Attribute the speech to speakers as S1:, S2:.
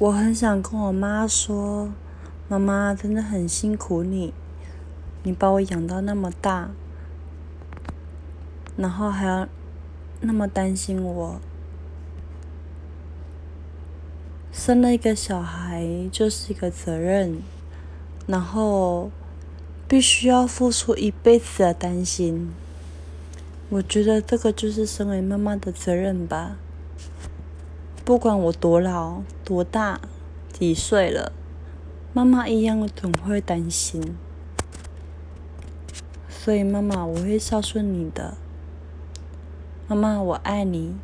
S1: 我很想跟我妈说，妈妈真的很辛苦你，你把我养到那么大，然后还要那么担心我。生了一个小孩就是一个责任，然后必须要付出一辈子的担心。我觉得这个就是身为妈妈的责任吧。不管我多老、多大、几岁了，妈妈一样总会担心。所以妈妈，我会孝顺你的。妈妈，我爱你。